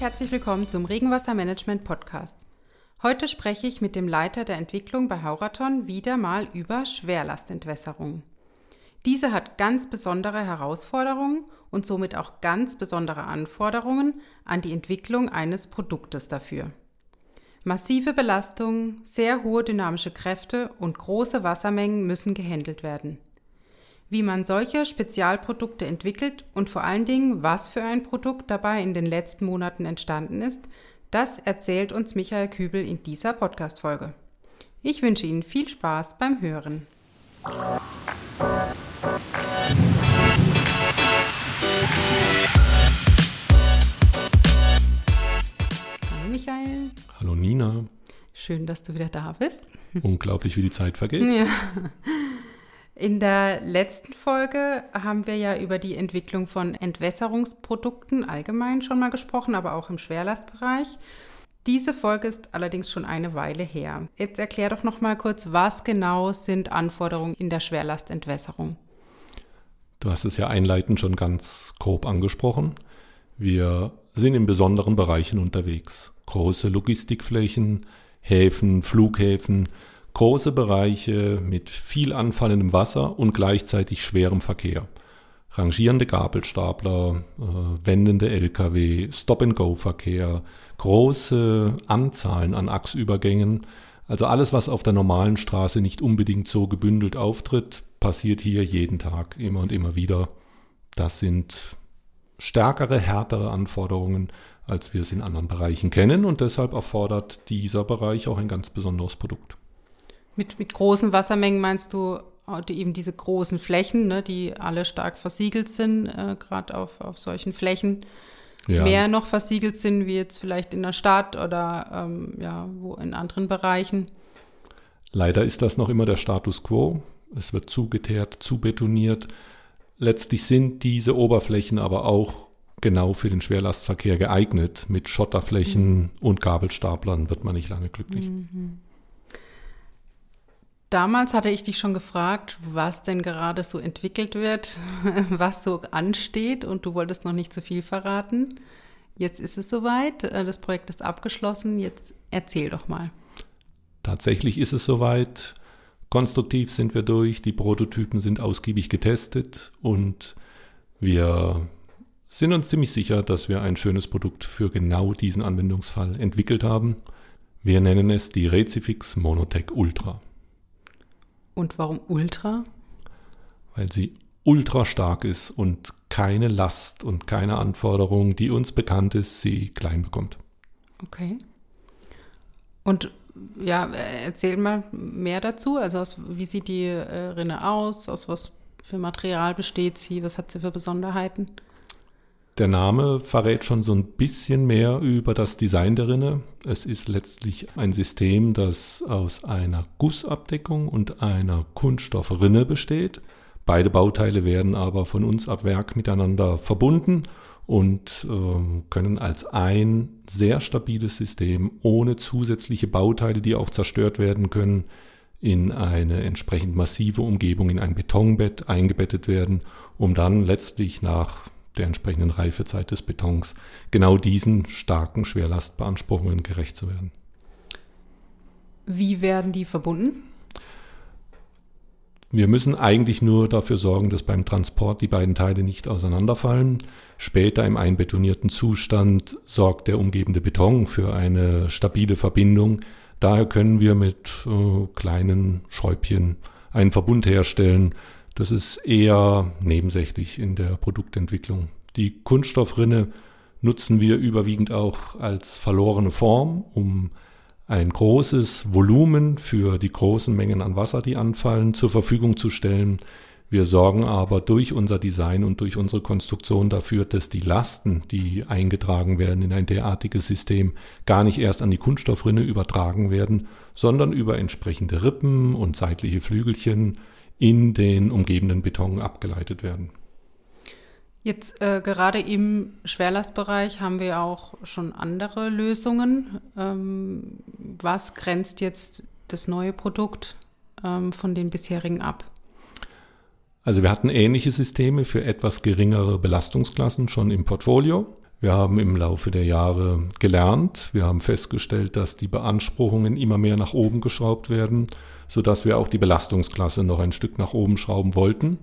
herzlich willkommen zum Regenwassermanagement Podcast. Heute spreche ich mit dem Leiter der Entwicklung bei Hauraton wieder mal über Schwerlastentwässerung. Diese hat ganz besondere Herausforderungen und somit auch ganz besondere Anforderungen an die Entwicklung eines Produktes dafür. Massive Belastungen, sehr hohe dynamische Kräfte und große Wassermengen müssen gehandelt werden. Wie man solche Spezialprodukte entwickelt und vor allen Dingen, was für ein Produkt dabei in den letzten Monaten entstanden ist, das erzählt uns Michael Kübel in dieser Podcast-Folge. Ich wünsche Ihnen viel Spaß beim Hören. Michael. Hallo Nina. Schön, dass du wieder da bist. Unglaublich, wie die Zeit vergeht. Ja. In der letzten Folge haben wir ja über die Entwicklung von Entwässerungsprodukten allgemein schon mal gesprochen, aber auch im Schwerlastbereich. Diese Folge ist allerdings schon eine Weile her. Jetzt erklär doch noch mal kurz, was genau sind Anforderungen in der Schwerlastentwässerung? Du hast es ja einleitend schon ganz grob angesprochen. Wir sind in besonderen Bereichen unterwegs große Logistikflächen, Häfen, Flughäfen, große Bereiche mit viel anfallendem Wasser und gleichzeitig schwerem Verkehr. Rangierende Gabelstapler, äh, wendende Lkw, Stop-and-Go-Verkehr, große Anzahlen an Achsübergängen. Also alles, was auf der normalen Straße nicht unbedingt so gebündelt auftritt, passiert hier jeden Tag immer und immer wieder. Das sind stärkere, härtere Anforderungen, als wir es in anderen Bereichen kennen. Und deshalb erfordert dieser Bereich auch ein ganz besonderes Produkt. Mit, mit großen Wassermengen meinst du äh, die, eben diese großen Flächen, ne, die alle stark versiegelt sind, äh, gerade auf, auf solchen Flächen. Ja. Mehr noch versiegelt sind, wie jetzt vielleicht in der Stadt oder ähm, ja, wo in anderen Bereichen. Leider ist das noch immer der Status quo. Es wird zugeteert, zubetoniert. Letztlich sind diese Oberflächen aber auch genau für den Schwerlastverkehr geeignet. Mit Schotterflächen mhm. und Gabelstaplern wird man nicht lange glücklich. Mhm. Damals hatte ich dich schon gefragt, was denn gerade so entwickelt wird, was so ansteht und du wolltest noch nicht zu viel verraten. Jetzt ist es soweit, äh, das Projekt ist abgeschlossen, jetzt erzähl doch mal. Tatsächlich ist es soweit. Konstruktiv sind wir durch, die Prototypen sind ausgiebig getestet und wir sind uns ziemlich sicher, dass wir ein schönes Produkt für genau diesen Anwendungsfall entwickelt haben. Wir nennen es die Recifix Monotech Ultra. Und warum Ultra? Weil sie ultra stark ist und keine Last und keine Anforderung, die uns bekannt ist, sie klein bekommt. Okay. Und ja, erzähl mal mehr dazu. Also aus, wie sieht die äh, Rinne aus? Aus was für Material besteht sie? Was hat sie für Besonderheiten? Der Name verrät schon so ein bisschen mehr über das Design der Rinne. Es ist letztlich ein System, das aus einer Gussabdeckung und einer Kunststoffrinne besteht. Beide Bauteile werden aber von uns ab Werk miteinander verbunden und äh, können als ein sehr stabiles System ohne zusätzliche Bauteile, die auch zerstört werden können, in eine entsprechend massive Umgebung, in ein Betonbett eingebettet werden, um dann letztlich nach der entsprechenden Reifezeit des Betons genau diesen starken Schwerlastbeanspruchungen gerecht zu werden. Wie werden die verbunden? Wir müssen eigentlich nur dafür sorgen, dass beim Transport die beiden Teile nicht auseinanderfallen. Später im einbetonierten Zustand sorgt der umgebende Beton für eine stabile Verbindung. Daher können wir mit äh, kleinen Schräubchen einen Verbund herstellen, das ist eher nebensächlich in der Produktentwicklung. Die Kunststoffrinne nutzen wir überwiegend auch als verlorene Form, um ein großes Volumen für die großen Mengen an Wasser, die anfallen, zur Verfügung zu stellen. Wir sorgen aber durch unser Design und durch unsere Konstruktion dafür, dass die Lasten, die eingetragen werden in ein derartiges System, gar nicht erst an die Kunststoffrinne übertragen werden, sondern über entsprechende Rippen und seitliche Flügelchen in den umgebenden Beton abgeleitet werden. Jetzt äh, gerade im Schwerlastbereich haben wir auch schon andere Lösungen. Ähm, was grenzt jetzt das neue Produkt ähm, von den bisherigen ab? Also wir hatten ähnliche Systeme für etwas geringere Belastungsklassen schon im Portfolio. Wir haben im Laufe der Jahre gelernt, wir haben festgestellt, dass die Beanspruchungen immer mehr nach oben geschraubt werden, sodass wir auch die Belastungsklasse noch ein Stück nach oben schrauben wollten.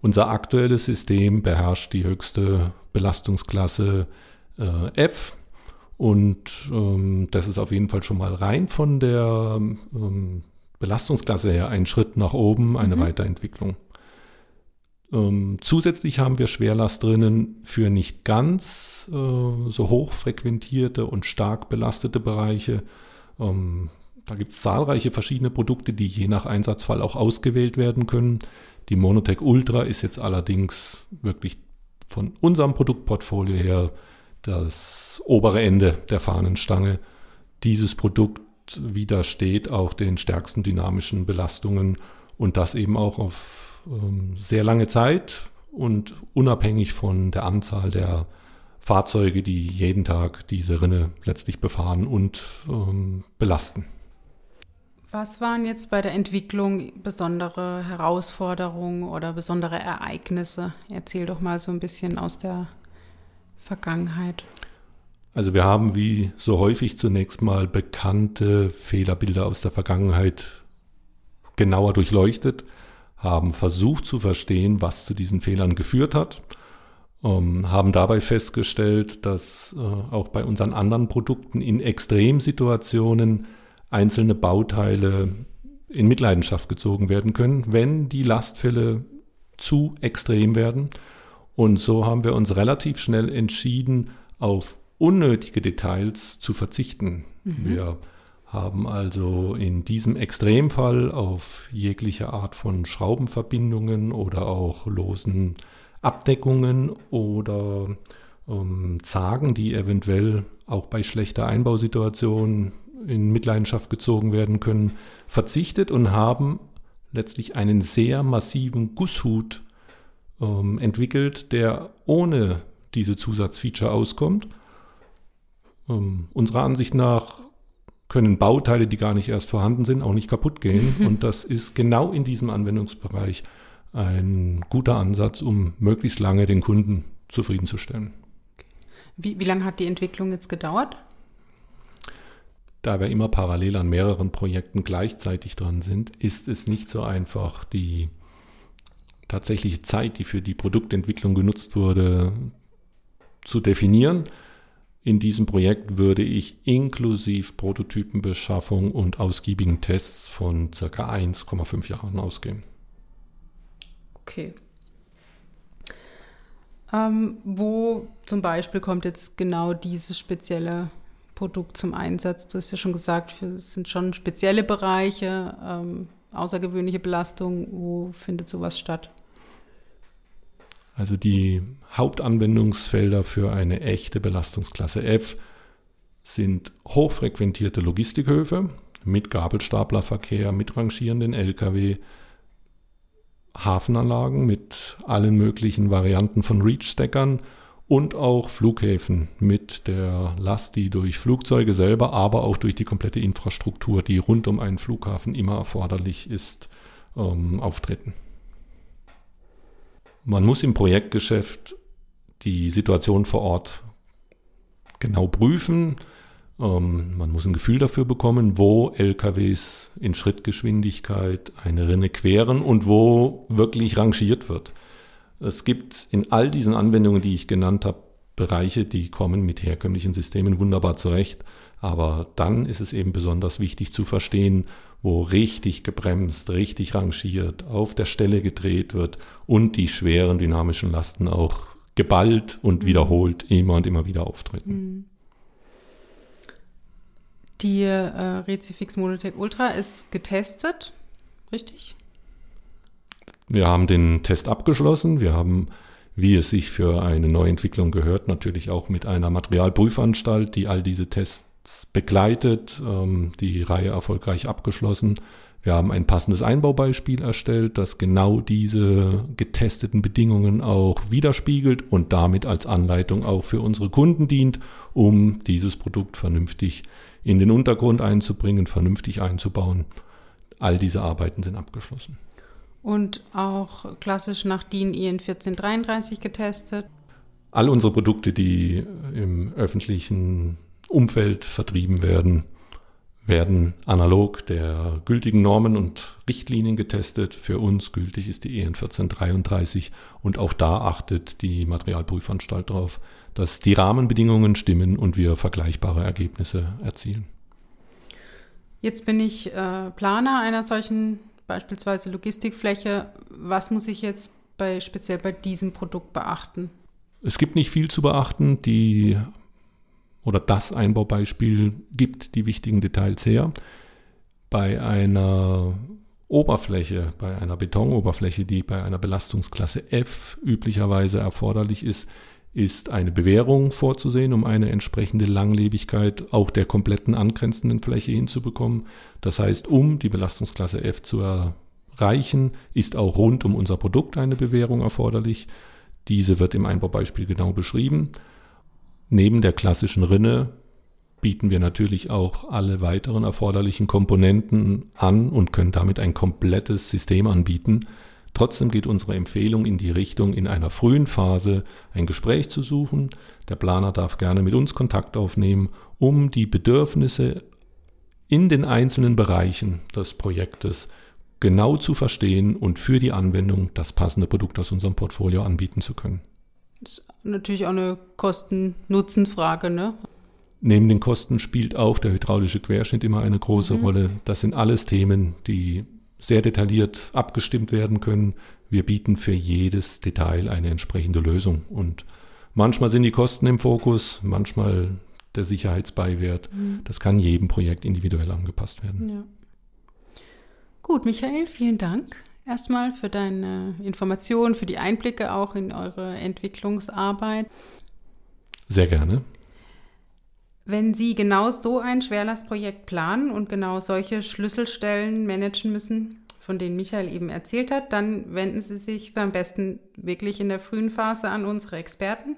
Unser aktuelles System beherrscht die höchste Belastungsklasse äh, F und ähm, das ist auf jeden Fall schon mal rein von der ähm, Belastungsklasse her ein Schritt nach oben, eine mhm. Weiterentwicklung. Ähm, zusätzlich haben wir Schwerlast drinnen für nicht ganz äh, so hoch frequentierte und stark belastete Bereiche. Ähm, da gibt es zahlreiche verschiedene Produkte, die je nach Einsatzfall auch ausgewählt werden können. Die Monotech Ultra ist jetzt allerdings wirklich von unserem Produktportfolio her das obere Ende der Fahnenstange. Dieses Produkt widersteht auch den stärksten dynamischen Belastungen und das eben auch auf sehr lange Zeit und unabhängig von der Anzahl der Fahrzeuge, die jeden Tag diese Rinne letztlich befahren und ähm, belasten. Was waren jetzt bei der Entwicklung besondere Herausforderungen oder besondere Ereignisse? Erzähl doch mal so ein bisschen aus der Vergangenheit. Also wir haben wie so häufig zunächst mal bekannte Fehlerbilder aus der Vergangenheit genauer durchleuchtet, haben versucht zu verstehen, was zu diesen Fehlern geführt hat, ähm, haben dabei festgestellt, dass äh, auch bei unseren anderen Produkten in Extremsituationen einzelne Bauteile in Mitleidenschaft gezogen werden können, wenn die Lastfälle zu extrem werden. Und so haben wir uns relativ schnell entschieden, auf unnötige Details zu verzichten. Mhm. Wir haben also in diesem Extremfall auf jegliche Art von Schraubenverbindungen oder auch losen Abdeckungen oder ähm, Zagen, die eventuell auch bei schlechter Einbausituation in Mitleidenschaft gezogen werden können, verzichtet und haben letztlich einen sehr massiven Gusshut ähm, entwickelt, der ohne diese Zusatzfeature auskommt. Ähm, unserer Ansicht nach können Bauteile, die gar nicht erst vorhanden sind, auch nicht kaputt gehen. Und das ist genau in diesem Anwendungsbereich ein guter Ansatz, um möglichst lange den Kunden zufriedenzustellen. Wie, wie lange hat die Entwicklung jetzt gedauert? Da wir immer parallel an mehreren Projekten gleichzeitig dran sind, ist es nicht so einfach, die tatsächliche Zeit, die für die Produktentwicklung genutzt wurde, zu definieren. In diesem Projekt würde ich inklusiv Prototypenbeschaffung und ausgiebigen Tests von circa 1,5 Jahren ausgehen. Okay. Ähm, wo zum Beispiel kommt jetzt genau dieses spezielle Produkt zum Einsatz? Du hast ja schon gesagt, es sind schon spezielle Bereiche, ähm, außergewöhnliche Belastung. Wo findet sowas statt? Also die Hauptanwendungsfelder für eine echte Belastungsklasse F sind hochfrequentierte Logistikhöfe mit Gabelstaplerverkehr, mit rangierenden Lkw, Hafenanlagen mit allen möglichen Varianten von Reach-Stackern und auch Flughäfen mit der Last, die durch Flugzeuge selber, aber auch durch die komplette Infrastruktur, die rund um einen Flughafen immer erforderlich ist, ähm, auftreten. Man muss im Projektgeschäft die Situation vor Ort genau prüfen. Ähm, man muss ein Gefühl dafür bekommen, wo LKWs in Schrittgeschwindigkeit eine Rinne queren und wo wirklich rangiert wird. Es gibt in all diesen Anwendungen, die ich genannt habe, Bereiche, die kommen mit herkömmlichen Systemen wunderbar zurecht. Aber dann ist es eben besonders wichtig zu verstehen, wo richtig gebremst, richtig rangiert, auf der Stelle gedreht wird und die schweren dynamischen Lasten auch geballt und mhm. wiederholt immer und immer wieder auftreten. Mhm. Die äh, Rezifix Monotech Ultra ist getestet, richtig? Wir haben den Test abgeschlossen. Wir haben, wie es sich für eine Neuentwicklung gehört, natürlich auch mit einer Materialprüfanstalt, die all diese Tests begleitet, ähm, die Reihe erfolgreich abgeschlossen. Wir haben ein passendes Einbaubeispiel erstellt, das genau diese getesteten Bedingungen auch widerspiegelt und damit als Anleitung auch für unsere Kunden dient, um dieses Produkt vernünftig in den Untergrund einzubringen, vernünftig einzubauen. All diese Arbeiten sind abgeschlossen. Und auch klassisch nach DIN EN 1433 getestet? All unsere Produkte, die im öffentlichen Umfeld vertrieben werden, werden analog der gültigen Normen und Richtlinien getestet. Für uns gültig ist die EN 1433 und auch da achtet die Materialprüfanstalt darauf, dass die Rahmenbedingungen stimmen und wir vergleichbare Ergebnisse erzielen. Jetzt bin ich äh, Planer einer solchen beispielsweise Logistikfläche. Was muss ich jetzt bei, speziell bei diesem Produkt beachten? Es gibt nicht viel zu beachten. Die oder das Einbaubeispiel gibt die wichtigen Details her. Bei einer Oberfläche, bei einer Betonoberfläche, die bei einer Belastungsklasse F üblicherweise erforderlich ist, ist eine Bewährung vorzusehen, um eine entsprechende Langlebigkeit auch der kompletten angrenzenden Fläche hinzubekommen. Das heißt, um die Belastungsklasse F zu erreichen, ist auch rund um unser Produkt eine Bewährung erforderlich. Diese wird im Einbaubeispiel genau beschrieben. Neben der klassischen Rinne bieten wir natürlich auch alle weiteren erforderlichen Komponenten an und können damit ein komplettes System anbieten. Trotzdem geht unsere Empfehlung in die Richtung, in einer frühen Phase ein Gespräch zu suchen. Der Planer darf gerne mit uns Kontakt aufnehmen, um die Bedürfnisse in den einzelnen Bereichen des Projektes genau zu verstehen und für die Anwendung das passende Produkt aus unserem Portfolio anbieten zu können. Das ist natürlich auch eine Kosten-Nutzen-Frage, ne? Neben den Kosten spielt auch der hydraulische Querschnitt immer eine große mhm. Rolle. Das sind alles Themen, die sehr detailliert abgestimmt werden können. Wir bieten für jedes Detail eine entsprechende Lösung. Und manchmal sind die Kosten im Fokus, manchmal der Sicherheitsbeiwert. Mhm. Das kann jedem Projekt individuell angepasst werden. Ja. Gut, Michael, vielen Dank erstmal für deine Informationen, für die Einblicke auch in eure Entwicklungsarbeit. Sehr gerne. Wenn Sie genau so ein Schwerlastprojekt planen und genau solche Schlüsselstellen managen müssen, von denen Michael eben erzählt hat, dann wenden Sie sich am besten wirklich in der frühen Phase an unsere Experten.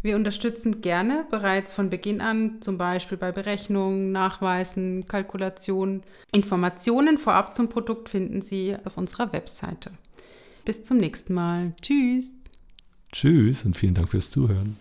Wir unterstützen gerne bereits von Beginn an, zum Beispiel bei Berechnungen, Nachweisen, Kalkulationen. Informationen vorab zum Produkt finden Sie auf unserer Webseite. Bis zum nächsten Mal. Tschüss. Tschüss und vielen Dank fürs Zuhören.